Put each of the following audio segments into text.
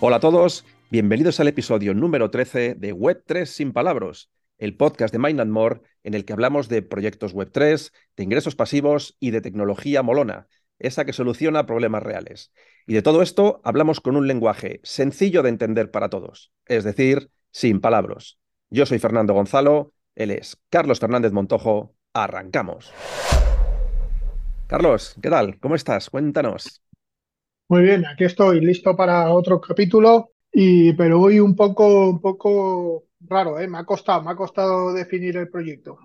Hola a todos, bienvenidos al episodio número 13 de Web3 sin palabras, el podcast de Mind and More en el que hablamos de proyectos Web3, de ingresos pasivos y de tecnología molona, esa que soluciona problemas reales. Y de todo esto hablamos con un lenguaje sencillo de entender para todos, es decir, sin palabras. Yo soy Fernando Gonzalo, él es Carlos Fernández Montojo, arrancamos. Carlos, ¿qué tal? ¿Cómo estás? Cuéntanos. Muy bien, aquí estoy listo para otro capítulo, y, pero hoy un poco, un poco raro, ¿eh? Me ha costado, me ha costado definir el proyecto.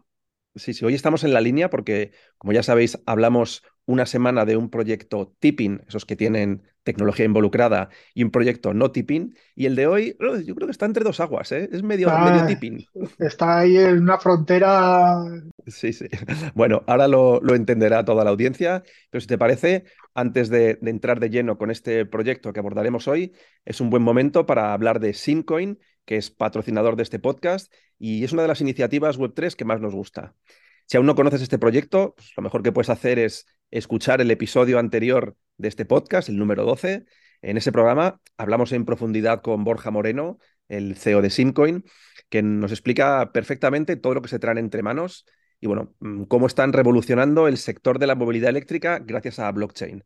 Sí, sí, hoy estamos en la línea porque, como ya sabéis, hablamos una semana de un proyecto tipping, esos que tienen tecnología involucrada, y un proyecto no tipping. Y el de hoy, oh, yo creo que está entre dos aguas, ¿eh? es medio, medio tipping. Está ahí en una frontera. Sí, sí. Bueno, ahora lo, lo entenderá toda la audiencia, pero si te parece, antes de, de, entrar de lleno con este proyecto que abordaremos hoy, es un buen momento para hablar de Simcoin, que es patrocinador de este podcast y es una de las iniciativas Web3 que más nos gusta. Si aún no conoces este proyecto, pues lo mejor que puedes hacer es escuchar el episodio anterior de este podcast, el número 12. En ese programa hablamos en profundidad con Borja Moreno, el CEO de Simcoin, que nos explica perfectamente todo lo que se traen entre manos y bueno, mm, cómo están revolucionando el sector de la movilidad eléctrica gracias a blockchain.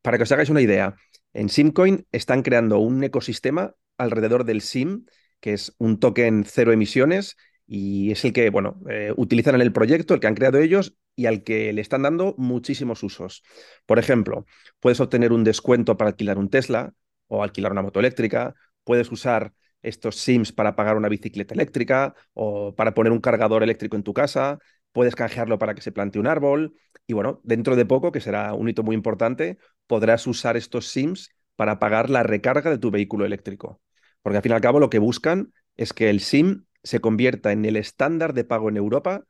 Para que os hagáis una idea, en Simcoin están creando un ecosistema alrededor del SIM, que es un token cero emisiones y es el que, bueno, eh, utilizan en el proyecto, el que han creado ellos y al que le están dando muchísimos usos. Por ejemplo, puedes obtener un descuento para alquilar un Tesla o alquilar una moto eléctrica, puedes usar estos SIMs para pagar una bicicleta eléctrica o para poner un cargador eléctrico en tu casa, puedes canjearlo para que se plante un árbol y bueno, dentro de poco, que será un hito muy importante, podrás usar estos SIMs para pagar la recarga de tu vehículo eléctrico. Porque al fin y al cabo lo que buscan es que el SIM se convierta en el estándar de pago en Europa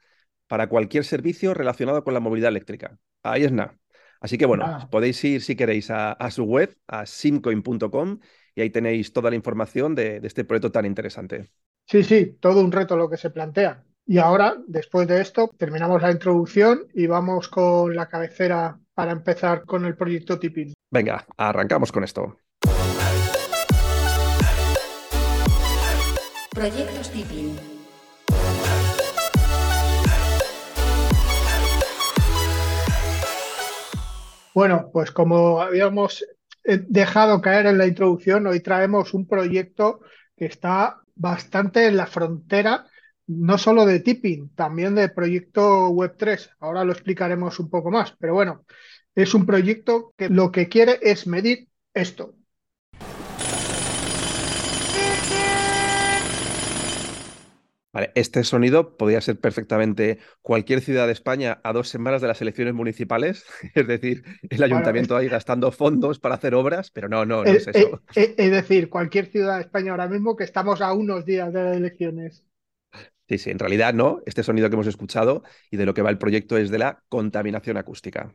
para cualquier servicio relacionado con la movilidad eléctrica. Ahí es nada. Así que bueno, ah. podéis ir si queréis a, su web, a simcoin.com, y ahí tenéis toda la información de, de este proyecto tan interesante. Sí, sí, todo un reto lo que se plantea. Y ahora, después de esto, terminamos la introducción y vamos con la cabecera para empezar con el proyecto Tipping. Venga, arrancamos con esto. Proyectos Tipping. Bueno, pues como habíamos eh, dejado caer en la introducción, hoy traemos un proyecto que está bastante en la frontera, no solo de tipping, también de proyecto Web3. Ahora lo explicaremos un poco más, pero bueno, es un proyecto que lo que quiere es medir esto, este sonido podría ser perfectamente cualquier ciudad de España a dos semanas de las elecciones municipales, es decir, el ayuntamiento ahí gastando fondos para hacer obras, pero no, no, no es, eso. Es, decir, cualquier ciudad de España ahora mismo que estamos a unos días de las elecciones. Sí, sí, en realidad no. Este sonido que hemos escuchado y de lo que va el proyecto es de la contaminación acústica.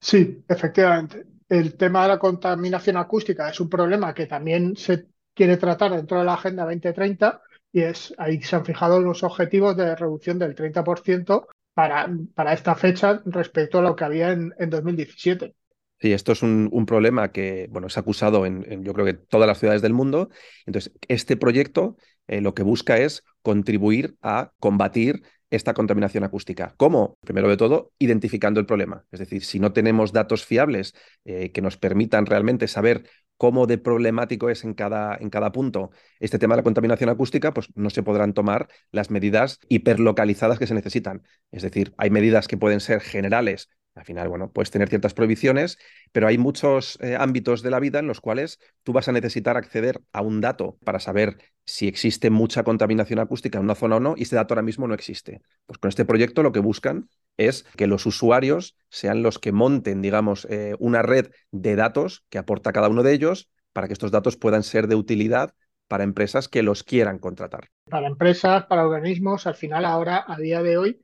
Sí, efectivamente. El tema de la contaminación acústica es un problema que también se quiere tratar dentro de la Agenda 2030 y es ahí se han fijado los objetivos de reducción del 30% para, para esta fecha respecto a lo que había en, en 2017. Sí, esto es un, un, problema que bueno, es acusado en, yo creo que todas las ciudades del mundo. Entonces, este proyecto eh, lo que busca es contribuir a combatir esta contaminación acústica. ¿Cómo? Primero de todo, identificando el problema. Es decir, si no tenemos datos fiables eh, que nos permitan realmente saber cómo de problemático es en cada, en cada punto este tema de la contaminación acústica, pues no se podrán tomar las medidas hiperlocalizadas que se necesitan. Es decir, hay medidas que pueden ser generales. Al final, bueno, puedes tener ciertas prohibiciones, pero hay muchos eh, ámbitos de la vida en los cuales tú vas a necesitar acceder a un dato para saber si existe mucha contaminación acústica en una zona o no, y ese dato ahora mismo no existe. Pues con este proyecto lo que buscan es que los usuarios sean los que monten, digamos, eh, una red de datos que aporta cada uno de ellos para que estos datos puedan ser de utilidad para empresas que los quieran contratar. Para empresas, para organismos, al final ahora, a día de hoy,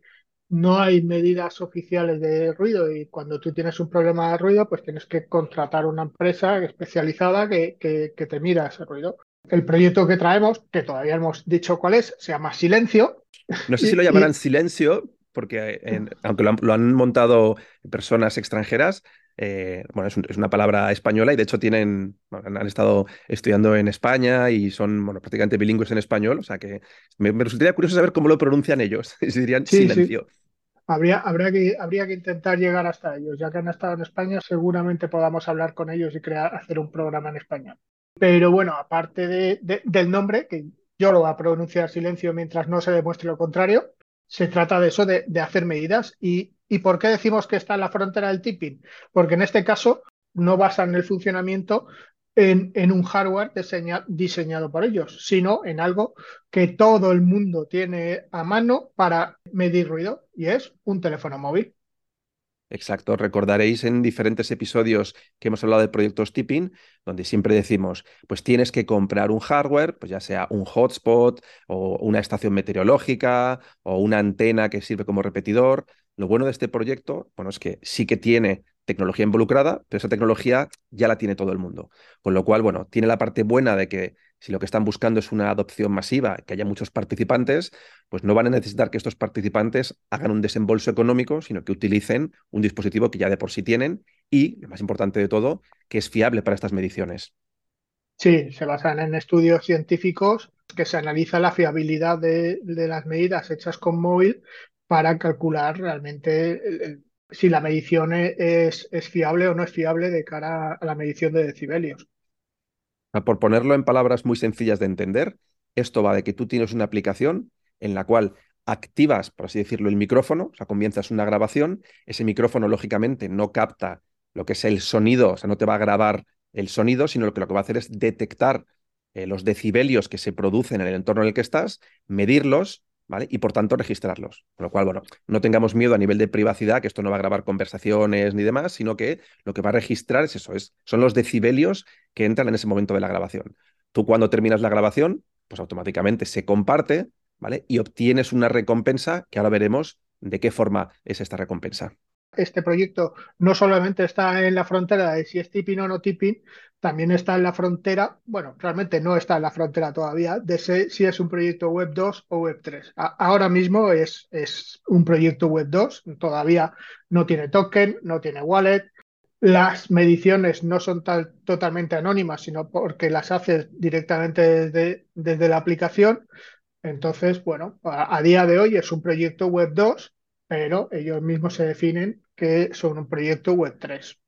no hay medidas oficiales de ruido y cuando tú tienes un problema de ruido, pues tienes que contratar una empresa especializada que, que, te mira ese ruido. El proyecto que traemos, que todavía hemos dicho cuál es, se llama Silencio. No sé si lo llamarán Silencio, porque aunque lo han, montado personas extranjeras, Eh, bueno, es, una palabra española y de hecho tienen, han estado estudiando en España y son bueno, prácticamente bilingües en español, o sea que me, resultaría curioso saber cómo lo pronuncian ellos, si dirían silencio. Habría, habría, que, habría que intentar llegar hasta ellos, ya que han estado en España, seguramente podamos hablar con ellos y crear, hacer un programa en español. Pero bueno, aparte del nombre, que yo lo voy a pronunciar silencio mientras no se demuestre lo contrario, se trata de eso, de, de hacer medidas y ¿Y por qué decimos que está en la frontera del tipping? Porque en este caso no basan el funcionamiento en, un hardware diseñado por ellos, sino en algo que todo el mundo tiene a mano para medir ruido y es un teléfono móvil. Exacto, recordaréis en diferentes episodios que hemos hablado de proyectos tipping, donde siempre decimos, pues tienes que comprar un hardware, pues ya sea un hotspot o una estación meteorológica o una antena que sirve como repetidor, lo bueno de este proyecto, bueno, es que sí que tiene tecnología involucrada, pero esa tecnología ya la tiene todo el mundo. Con lo cual, bueno, tiene la parte buena de que si lo que están buscando es una adopción masiva, que haya muchos participantes, pues no van a necesitar que estos participantes hagan un desembolso económico, sino que utilicen un dispositivo que ya de por sí tienen y, lo más importante de todo, que es fiable para estas mediciones. Sí, se basan en estudios científicos que se analiza la fiabilidad de, de las medidas hechas con móvil para calcular realmente si la medición es, es, fiable o no es fiable de cara a la medición de decibelios. Por ponerlo en palabras muy sencillas de entender, esto va de que tú tienes una aplicación en la cual activas, por así decirlo, el micrófono, o sea, comienzas una grabación, ese micrófono lógicamente no capta lo que es el sonido, o sea, no te va a grabar el sonido, sino lo que, lo que va a hacer es detectar eh, los decibelios que se producen en el entorno en el que estás, medirlos y por tanto registrarlos. Con lo cual, bueno, no tengamos miedo a nivel de privacidad, que esto no va a grabar conversaciones ni demás, sino que lo que va a registrar es eso, es, son los decibelios que entran en ese momento de la grabación. Tú cuando terminas la grabación, pues automáticamente se comparte, ¿vale? Y obtienes una recompensa que ahora veremos de qué forma es esta recompensa este proyecto no solamente está en la frontera de si es tipping o no tipping, también está en la frontera, bueno, realmente no está en la frontera todavía, de si es un proyecto Web 2 o Web 3. ahora mismo es, es un proyecto Web 2, todavía no tiene token, no tiene wallet. Las mediciones no son tal, totalmente anónimas, sino porque las haces directamente desde, desde la aplicación. Entonces, bueno, a, a día de hoy es un proyecto Web 2 pero ellos mismos se definen que son un proyecto Web 3.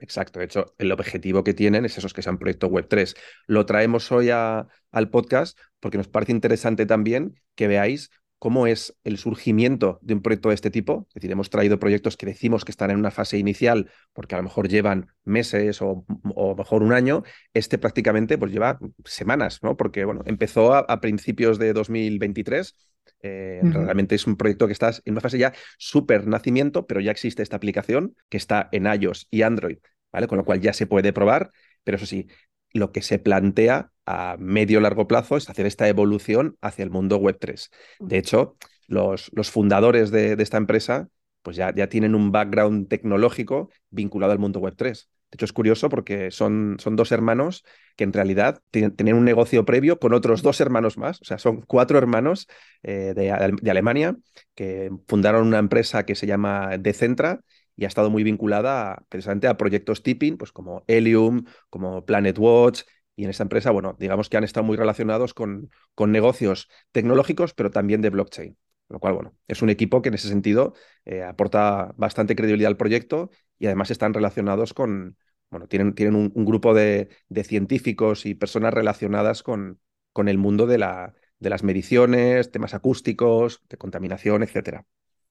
Exacto, de hecho, el objetivo que tienen es esos que sean proyecto Web 3. Lo traemos hoy al podcast porque nos parece interesante también que veáis cómo es el surgimiento de un proyecto de este tipo. Es decir, hemos traído proyectos que decimos que están en una fase inicial porque a lo mejor llevan meses o, o mejor un año. Este prácticamente pues lleva semanas, ¿no? Porque bueno, empezó a, a principios de 2023 eh, realmente es un proyecto que está en una fase ya súper nacimiento, pero ya existe esta aplicación que está en iOS y Android, ¿vale? Con lo cual ya se puede probar, pero eso sí, lo que se plantea a medio largo plazo es hacer esta evolución hacia el mundo web 3. De hecho, los, los fundadores de, esta empresa pues ya, ya tienen un background tecnológico vinculado al mundo web 3. De hecho, es curioso porque son, son dos hermanos que en realidad tienen, un negocio previo con otros dos hermanos más. O sea, son cuatro hermanos eh, de, Alemania que fundaron una empresa que se llama Decentra y ha estado muy vinculada precisamente a proyectos tipping, pues como Helium, como Planet Watch. Y en esta empresa, bueno, digamos que han estado muy relacionados con, con negocios tecnológicos, pero también de blockchain. Lo cual, bueno, es un equipo que en ese sentido eh, aporta bastante credibilidad al proyecto y además están relacionados con, bueno, tienen, tienen un, grupo de, científicos y personas relacionadas con, con el mundo de, la, de las mediciones, temas acústicos, de contaminación, etcétera.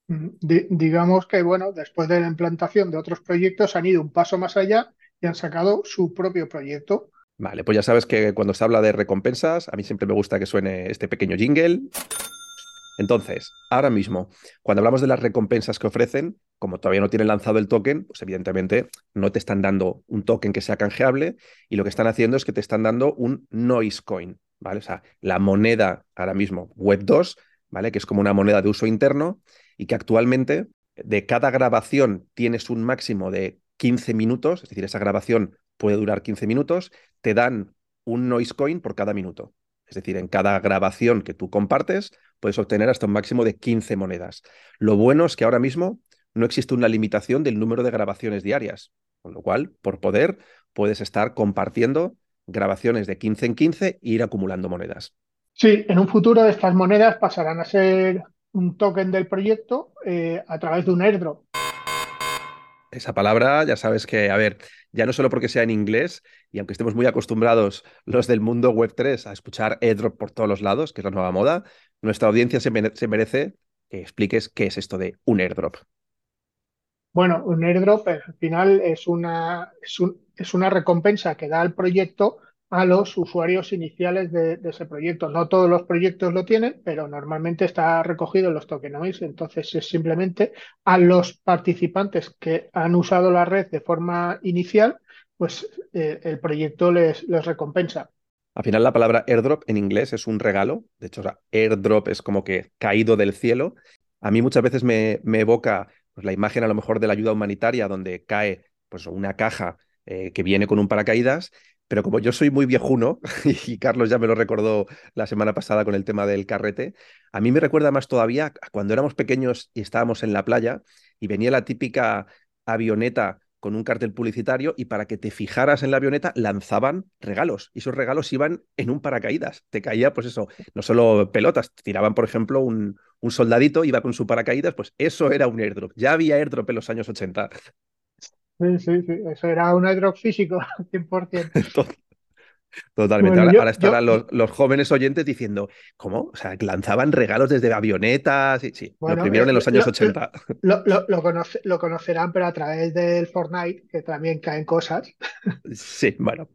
Mm, digamos que, bueno, después de la implantación de otros proyectos han ido un paso más allá y han sacado su propio proyecto. Vale, pues ya sabes que cuando se habla de recompensas, a mí siempre me gusta que suene este pequeño jingle. Entonces, ahora mismo, cuando hablamos de las recompensas que ofrecen, como todavía no tienen lanzado el token, pues evidentemente no te están dando un token que sea canjeable y lo que están haciendo es que te están dando un noise coin, ¿vale? O sea, la moneda ahora mismo Web 2, ¿vale? Que es como una moneda de uso interno y que actualmente de cada grabación tienes un máximo de 15 minutos, es decir, esa grabación puede durar 15 minutos, te dan un noise coin por cada minuto. Es decir, en cada grabación que tú compartes, puedes obtener hasta un máximo de 15 monedas. Lo bueno es que ahora mismo no existe una limitación del número de grabaciones diarias. Con lo cual, por poder, puedes estar compartiendo grabaciones de 15 en 15 e ir acumulando monedas. Sí, en un futuro estas monedas pasarán a ser un token del proyecto eh, a través de un airdrop. Esa palabra, ya sabes que, a ver, ya no solo porque sea en inglés, y aunque estemos muy acostumbrados los del mundo Web3 a escuchar airdrop por todos los lados, que es la nueva moda, nuestra audiencia se, merece que expliques qué es esto de un airdrop. Bueno, un airdrop al final es una, es una recompensa que da el proyecto a los usuarios iniciales de, ese proyecto. No todos los proyectos lo tienen, pero normalmente está recogido en los tokenoids. Entonces es simplemente a los participantes que han usado la red de forma inicial, pues eh, el proyecto les recompensa. Al final la palabra airdrop en inglés es un regalo. De hecho, airdrop es como que caído del cielo. A mí muchas veces me, evoca pues, la imagen a lo mejor de la ayuda humanitaria donde cae pues, una caja eh, que viene con un paracaídas pero como yo soy muy viejuno, y Carlos ya me lo recordó la semana pasada con el tema del carrete, a mí me recuerda más todavía cuando éramos pequeños y estábamos en la playa y venía la típica avioneta con un cartel publicitario y para que te fijaras en la avioneta lanzaban regalos y esos regalos iban en un paracaídas. Te caía, pues eso, no solo pelotas, tiraban, por ejemplo, un, un soldadito, iba con su paracaídas, pues eso era un airdrop. Ya había airdrop en los años 80. Sí, sí, sí, eso era un airdrop físico, 100%. Totalmente. ahora, estarán los, los, jóvenes oyentes diciendo, ¿cómo? O sea, lanzaban regalos desde avionetas. Sí, sí, lo primero en los años 80. Lo, lo, conocerán, pero a través del Fortnite, que también caen cosas. Sí, bueno.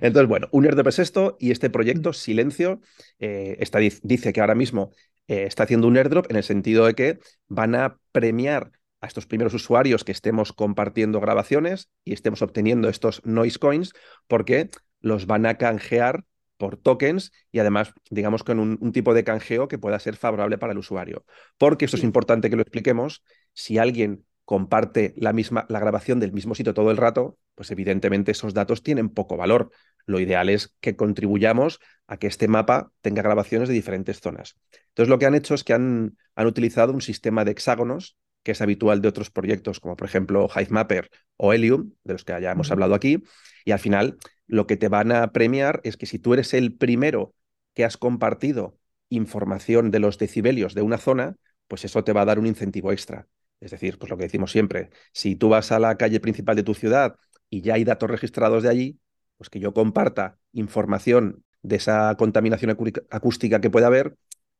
Entonces, bueno, un airdrop es esto y este proyecto, mm. Silencio, eh, está, dice que ahora mismo eh, está haciendo un airdrop en el sentido de que van a premiar a estos primeros usuarios que estemos compartiendo grabaciones y estemos obteniendo estos noise coins porque los van a canjear por tokens y además, digamos, con un, tipo de canjeo que pueda ser favorable para el usuario. Porque esto es importante que lo expliquemos. Si alguien comparte la misma la grabación del mismo sitio todo el rato, pues evidentemente esos datos tienen poco valor. Lo ideal es que contribuyamos a que este mapa tenga grabaciones de diferentes zonas. Entonces, lo que han hecho es que han, han utilizado un sistema de hexágonos que es habitual de otros proyectos, como por ejemplo Hivemapper o Helium, de los que ya hemos hablado aquí, y al final lo que te van a premiar es que si tú eres el primero que has compartido información de los decibelios de una zona, pues eso te va a dar un incentivo extra. Es decir, pues lo que decimos siempre, si tú vas a la calle principal de tu ciudad y ya hay datos registrados de allí, pues que yo comparta información de esa contaminación acústica que pueda haber,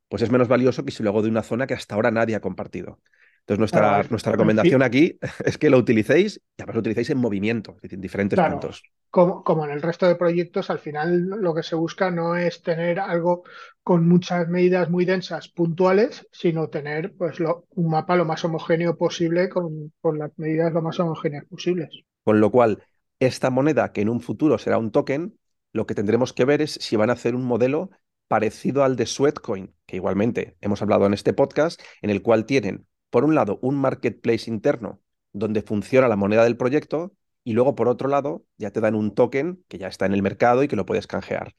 pues es menos valioso que si lo hago de una zona que hasta ahora nadie ha compartido. Entonces, nuestra, nuestra recomendación aquí es que lo utilicéis y además lo utilicéis en movimiento, en diferentes puntos. Como, como, en el resto de proyectos, al final lo que se busca no es tener algo con muchas medidas muy densas puntuales, sino tener pues, un mapa lo más homogéneo posible con, con las medidas lo más homogéneas posibles. Con lo cual, esta moneda, que en un futuro será un token, lo que tendremos que ver es si van a hacer un modelo parecido al de Sweatcoin, que igualmente hemos hablado en este podcast, en el cual tienen por un lado, un marketplace interno donde funciona la moneda del proyecto y luego, por otro lado, ya te dan un token que ya está en el mercado y que lo puedes canjear.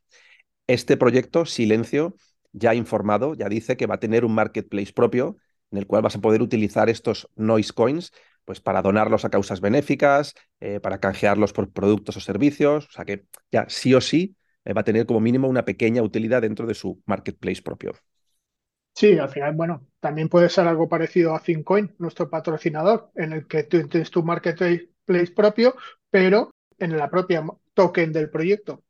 Este proyecto, Silencio, ya informado, ya dice que va a tener un marketplace propio en el cual vas a poder utilizar estos noise coins pues para donarlos a causas benéficas, eh, para canjearlos por productos o servicios. O sea que ya sí o sí eh, va a tener como mínimo una pequeña utilidad dentro de su marketplace propio. Sí, al final, bueno, también puede ser algo parecido a Fincoin, nuestro patrocinador, en el que tú tienes tu marketplace propio, pero en la propia token del proyecto.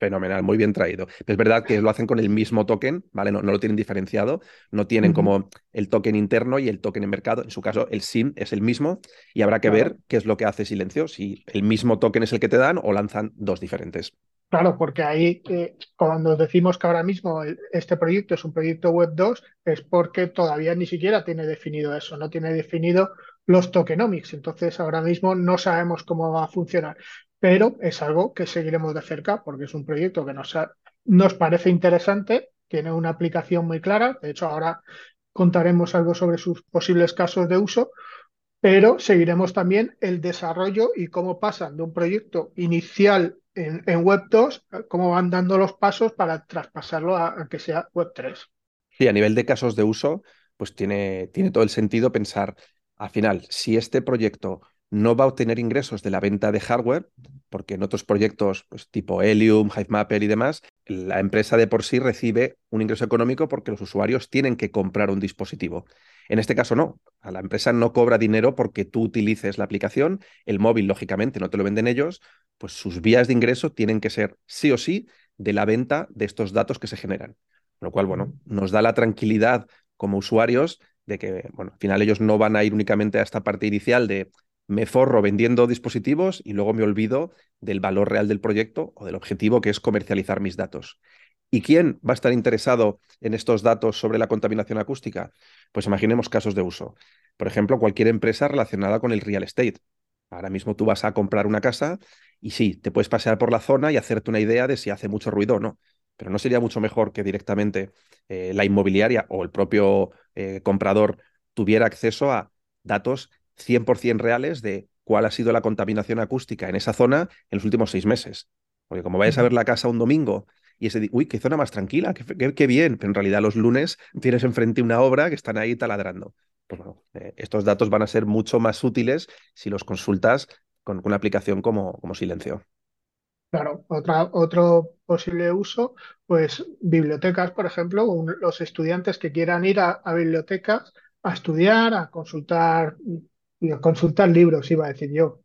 Fenomenal, muy bien traído. Es verdad que lo hacen con el mismo token, ¿vale? No, no lo tienen diferenciado, no tienen como el token interno y el token en mercado. En su caso, el SIM es el mismo y habrá que ver qué es lo que hace Silencio, si el mismo token es el que te dan o lanzan dos diferentes. Claro, porque ahí eh, cuando decimos que ahora mismo este proyecto es un proyecto Web 2 es porque todavía ni siquiera tiene definido eso, no tiene definido los tokenomics. Entonces ahora mismo no sabemos cómo va a funcionar, pero es algo que seguiremos de cerca porque es un proyecto que nos, nos parece interesante, tiene una aplicación muy clara. De hecho, ahora contaremos algo sobre sus posibles casos de uso, pero seguiremos también el desarrollo y cómo pasan de un proyecto inicial en, Web 2, cómo van dando los pasos para traspasarlo a, que sea Web 3. Sí, a nivel de casos de uso, pues tiene, tiene todo el sentido pensar, al final, si este proyecto no va a obtener ingresos de la venta de hardware, porque en otros proyectos pues, tipo Helium, HiveMapper y demás, la empresa de por sí recibe un ingreso económico porque los usuarios tienen que comprar un dispositivo. En este caso no, a la empresa no cobra dinero porque tú utilices la aplicación, el móvil lógicamente no te lo venden ellos, pues sus vías de ingreso tienen que ser sí o sí de la venta de estos datos que se generan. Lo cual, bueno, nos da la tranquilidad como usuarios de que, bueno, al final ellos no van a ir únicamente a esta parte inicial de me forro vendiendo dispositivos y luego me olvido del valor real del proyecto o del objetivo que es comercializar mis datos. ¿Y quién va a estar interesado en estos datos sobre la contaminación acústica? Pues imaginemos casos de uso. Por ejemplo, cualquier empresa relacionada con el real estate. Ahora mismo tú vas a comprar una casa y sí, te puedes pasear por la zona y hacerte una idea de si hace mucho ruido o no. Pero no sería mucho mejor que directamente eh, la inmobiliaria o el propio eh, comprador tuviera acceso a datos 100% reales de cuál ha sido la contaminación acústica en esa zona en los últimos seis meses. Porque como vayas a ver la casa un domingo y ese, uy, qué zona más tranquila, qué, bien, pero en realidad los lunes tienes enfrente una obra que están ahí taladrando. Pues bueno, eh, estos datos van a ser mucho más útiles si los consultas con una aplicación como, como Silencio. Claro, otra, otro posible uso, pues bibliotecas, por ejemplo, los estudiantes que quieran ir a bibliotecas a estudiar, a consultar consultar libros, iba a decir yo.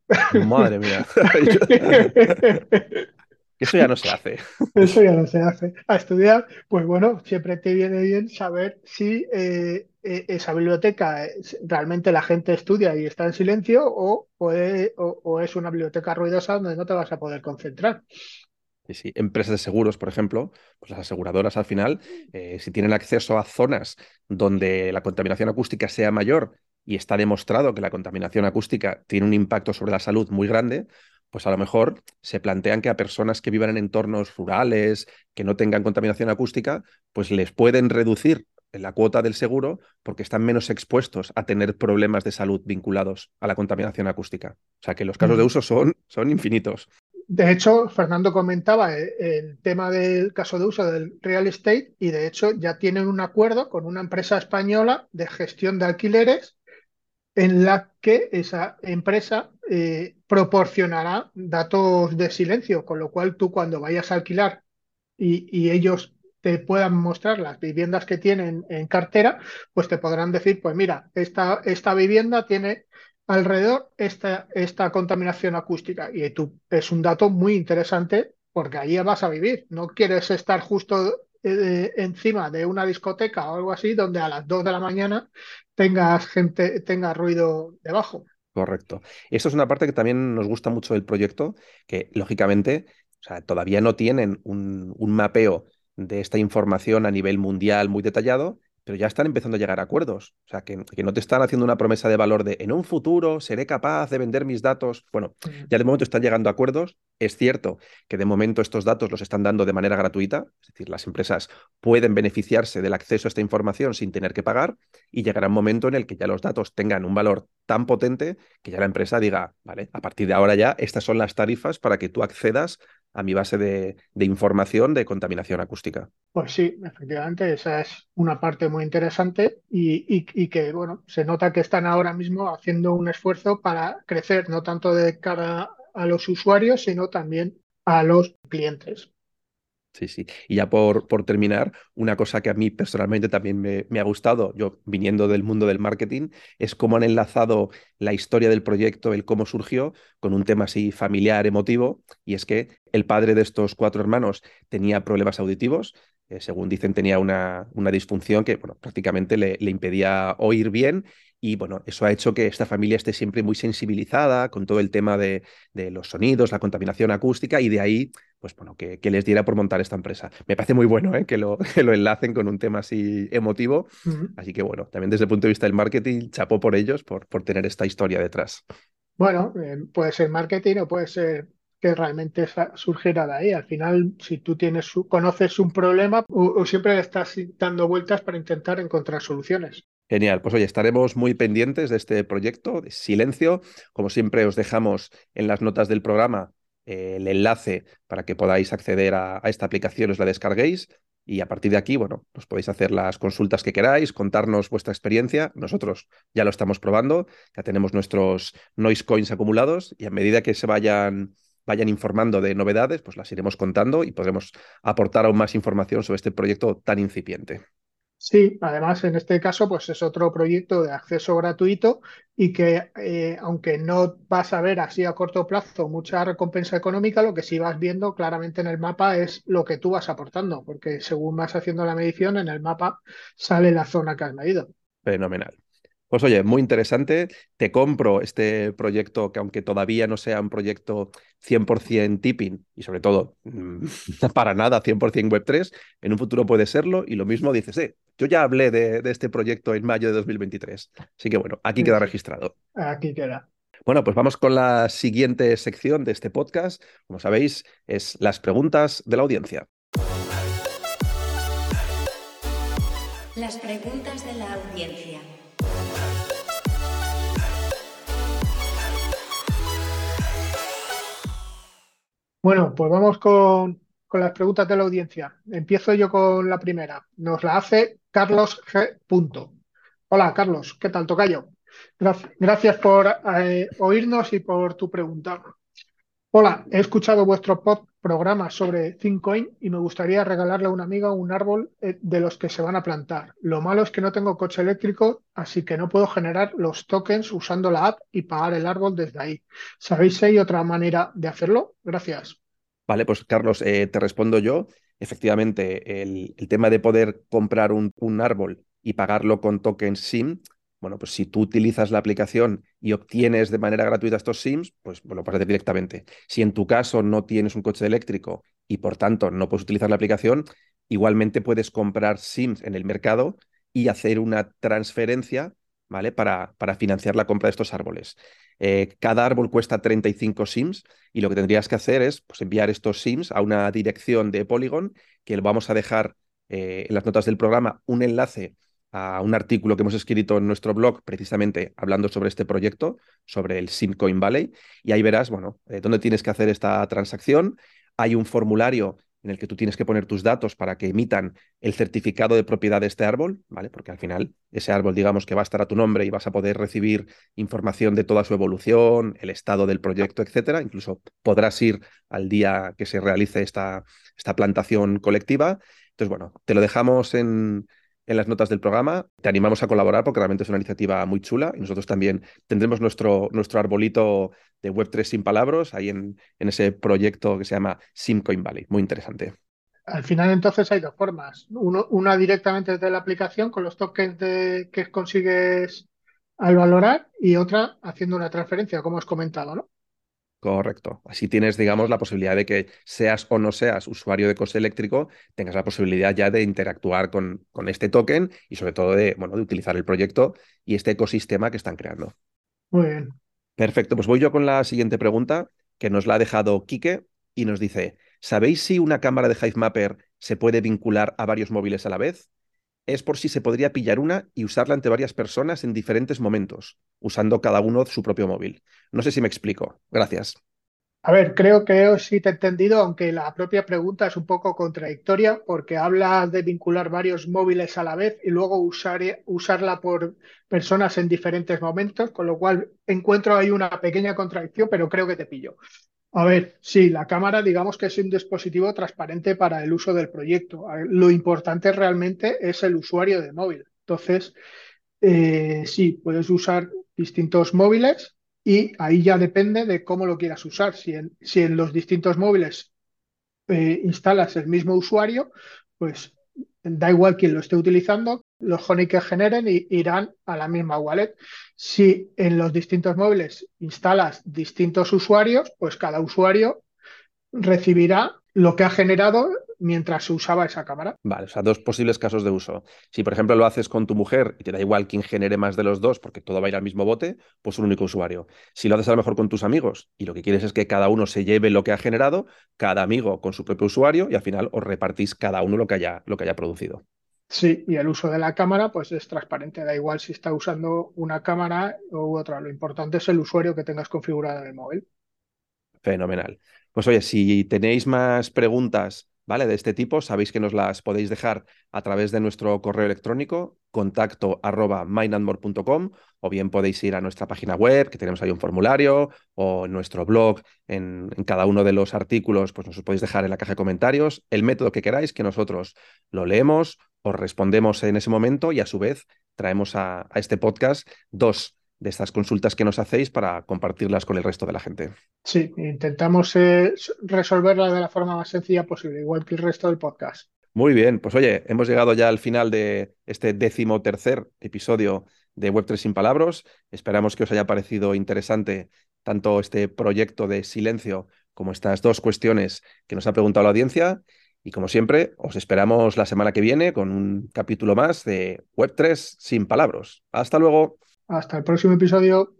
Madre mía. Eso ya no se hace. Eso ya no se hace. A estudiar, pues bueno, siempre te viene bien saber si eh, eh, esa biblioteca realmente la gente estudia y está en silencio o, puede, o, es una biblioteca ruidosa donde no te vas a poder concentrar. Sí, sí. Empresas de seguros, por ejemplo, pues las aseguradoras al final, eh, si tienen acceso a zonas donde la contaminación acústica sea mayor y está demostrado que la contaminación acústica tiene un impacto sobre la salud muy grande, pues a lo mejor se plantean que a personas que vivan en entornos rurales, que no tengan contaminación acústica, pues les pueden reducir la cuota del seguro porque están menos expuestos a tener problemas de salud vinculados a la contaminación acústica. O sea que los casos de uso son, son infinitos. De hecho, Fernando comentaba el, el, tema del caso de uso del real estate y de hecho ya tienen un acuerdo con una empresa española de gestión de alquileres en la que esa empresa eh, proporcionará datos de silencio, con lo cual tú cuando vayas a alquilar y, ellos te puedan mostrar las viviendas que tienen en cartera, pues te podrán decir, pues mira, esta, esta vivienda tiene alrededor esta, esta contaminación acústica y tú es un dato muy interesante porque ahí vas a vivir. No quieres estar justo eh, encima de una discoteca o algo así, donde a las 2 de la mañana tengas gente, tenga ruido debajo. Correcto. Esto es una parte que también nos gusta mucho del proyecto, que lógicamente o sea, todavía no tienen un, un mapeo de esta información a nivel mundial muy detallado, pero ya están empezando a llegar a acuerdos. O sea, que, no te están haciendo una promesa de valor de en un futuro seré capaz de vender mis datos. Bueno, ya de momento están llegando a acuerdos. Es cierto que de momento estos datos los están dando de manera gratuita, es decir, las empresas pueden beneficiarse del acceso a esta información sin tener que pagar y llegará un momento en el que ya los datos tengan un valor tan potente que ya la empresa diga, vale, a partir de ahora ya estas son las tarifas para que tú accedas a mi base de, información de contaminación acústica. Pues sí, efectivamente, esa es una parte muy interesante y, que, bueno, se nota que están ahora mismo haciendo un esfuerzo para crecer, no tanto de cara a los usuarios, sino también a los clientes. Sí, sí. Y ya por, por terminar, una cosa que a mí personalmente también me, me, ha gustado, yo viniendo del mundo del marketing, es cómo han enlazado la historia del proyecto, el cómo surgió, con un tema así familiar, emotivo, y es que el padre de estos cuatro hermanos tenía problemas auditivos, eh, según dicen tenía una, una disfunción que bueno, prácticamente le, le impedía oír bien y bueno, eso ha hecho que esta familia esté siempre muy sensibilizada con todo el tema de, de los sonidos, la contaminación acústica y de ahí, pues bueno, que, que, les diera por montar esta empresa. Me parece muy bueno ¿eh? que, lo, que lo enlacen con un tema así emotivo. Así que bueno, también desde el punto de vista del marketing, chapó por ellos por, por tener esta historia detrás. Bueno, eh, puede ser marketing o puede ser que realmente surgiera de ahí. Al final, si tú tienes conoces un problema o, o siempre estás dando vueltas para intentar encontrar soluciones. Genial, pues oye, estaremos muy pendientes de este proyecto de silencio. Como siempre, os dejamos en las notas del programa eh, el enlace para que podáis acceder a, esta aplicación, os la descarguéis. y a partir de aquí, bueno, os podéis hacer las consultas que queráis, contarnos vuestra experiencia. Nosotros ya lo estamos probando, ya tenemos nuestros noise coins acumulados y a medida que se vayan vayan informando de novedades, pues las iremos contando y podremos aportar aún más información sobre este proyecto tan incipiente. Sí, además en este caso pues es otro proyecto de acceso gratuito y que eh, aunque no vas a ver así a corto plazo mucha recompensa económica, lo que sí vas viendo claramente en el mapa es lo que tú vas aportando, porque según vas haciendo la medición en el mapa sale la zona que has medido. Fenomenal. Pues oye, muy interesante. Te compro este proyecto que aunque todavía no sea un proyecto 100% tipping y sobre todo mm, para nada 100% Web3, en un futuro puede serlo y lo mismo dices, eh, yo ya hablé de, este proyecto en mayo de 2023. Así que bueno, aquí queda registrado. Aquí queda. Bueno, pues vamos con la siguiente sección de este podcast. Como sabéis, es las preguntas de la audiencia. Las preguntas de la audiencia. Bueno, pues vamos con, las preguntas de la audiencia. Empiezo yo con la primera. Nos la hace Carlos G. Hola, Carlos. ¿Qué tal, Tocayo? Gracias, por eh, oírnos y por tu pregunta. Hola, he escuchado vuestro pod programa sobre ThinkCoin y me gustaría regalarle a una amiga un árbol eh, de los que se van a plantar. Lo malo es que no tengo coche eléctrico, así que no puedo generar los tokens usando la app y pagar el árbol desde ahí. ¿Sabéis si hay otra manera de hacerlo? Gracias. Vale, pues Carlos, eh, te respondo yo. Efectivamente, el, tema de poder comprar un, un árbol y pagarlo con tokens SIM bueno, pues si tú utilizas la aplicación y obtienes de manera gratuita estos SIMs, pues lo puedes hacer directamente. Si en tu caso no tienes un coche eléctrico y por tanto no puedes utilizar la aplicación, igualmente puedes comprar SIMs en el mercado y hacer una transferencia, ¿vale? Para, para financiar la compra de estos árboles. Eh, cada árbol cuesta 35 SIMs y lo que tendrías que hacer es pues, enviar estos SIMs a una dirección de Polygon que lo vamos a dejar eh, en las notas del programa un enlace a un artículo que hemos escrito en nuestro blog, precisamente hablando sobre este proyecto, sobre el Simcoin Valley, y ahí verás, bueno, eh, dónde tienes que hacer esta transacción. Hay un formulario en el que tú tienes que poner tus datos para que emitan el certificado de propiedad de este árbol, ¿vale? Porque al final ese árbol, digamos que va a estar a tu nombre y vas a poder recibir información de toda su evolución, el estado del proyecto, etcétera. Incluso podrás ir al día que se realice esta, esta plantación colectiva. Entonces, bueno, te lo dejamos en, en las notas del programa. Te animamos a colaborar porque realmente es una iniciativa muy chula y nosotros también tendremos nuestro, nuestro arbolito de Web3 sin palabras ahí en, en ese proyecto que se llama Simcoin Valley. Muy interesante. Al final entonces hay dos formas. una directamente desde la aplicación con los tokens de, que consigues al valorar y otra haciendo una transferencia, como has comentado, ¿no? Correcto. Así tienes, digamos, la posibilidad de que seas o no seas usuario de coste eléctrico, tengas la posibilidad ya de interactuar con, con este token y sobre todo de, bueno, de utilizar el proyecto y este ecosistema que están creando. Muy bien. Perfecto. Pues voy yo con la siguiente pregunta que nos la ha dejado Quique y nos dice, ¿sabéis si una cámara de Hivemapper se puede vincular a varios móviles a la vez? Es por si se podría pillar una y usarla entre varias personas en diferentes momentos, usando cada uno su propio móvil. No sé si me explico. Gracias. A ver, creo que sí te he entendido, aunque la propia pregunta es un poco contradictoria, porque habla de vincular varios móviles a la vez y luego usar, usarla por personas en diferentes momentos, con lo cual encuentro ahí una pequeña contradicción, pero creo que te pillo. A ver, sí, la cámara digamos que es un dispositivo transparente para el uso del proyecto. Lo importante realmente es el usuario de móvil. Entonces, eh, sí, puedes usar distintos móviles y ahí ya depende de cómo lo quieras usar. Si en, si en los distintos móviles eh, instalas el mismo usuario, pues da igual quién lo esté utilizando, los honey que generen irán a la misma wallet. Si en los distintos móviles instalas distintos usuarios, pues cada usuario recibirá lo que ha generado mientras se usaba esa cámara. Vale, o sea, dos posibles casos de uso. Si, por ejemplo, lo haces con tu mujer y te da igual quién genere más de los dos porque todo va a ir al mismo bote, pues un único usuario. Si lo haces a lo mejor con tus amigos y lo que quieres es que cada uno se lleve lo que ha generado, cada amigo con su propio usuario y al final os repartís cada uno lo que haya, lo que haya producido. Sí, y el uso de la cámara pues es transparente, da igual si está usando una cámara u otra, lo importante es el usuario que tengas configurado en el móvil. Fenomenal. Pues oye, si tenéis más preguntas ¿vale? De este tipo, sabéis que nos las podéis dejar a través de nuestro correo electrónico, contacto arroba o bien podéis ir a nuestra página web, que tenemos ahí un formulario, o nuestro blog, en, cada uno de los artículos, pues nos podéis dejar en la caja de comentarios el método que queráis, que nosotros lo leemos, os respondemos en ese momento y a su vez traemos a este podcast dos de estas consultas que nos hacéis para compartirlas con el resto de la gente. Sí, intentamos eh, resolverlas de la forma más sencilla posible, igual que el resto del podcast. Muy bien, pues oye, hemos llegado ya al final de este décimo tercer episodio de Web3 sin palabras. Esperamos que os haya parecido interesante tanto este proyecto de silencio como estas dos cuestiones que nos ha preguntado la audiencia. Y como siempre, os esperamos la semana que viene con un capítulo más de Web3 sin palabras. Hasta luego. Hasta el próximo episodio.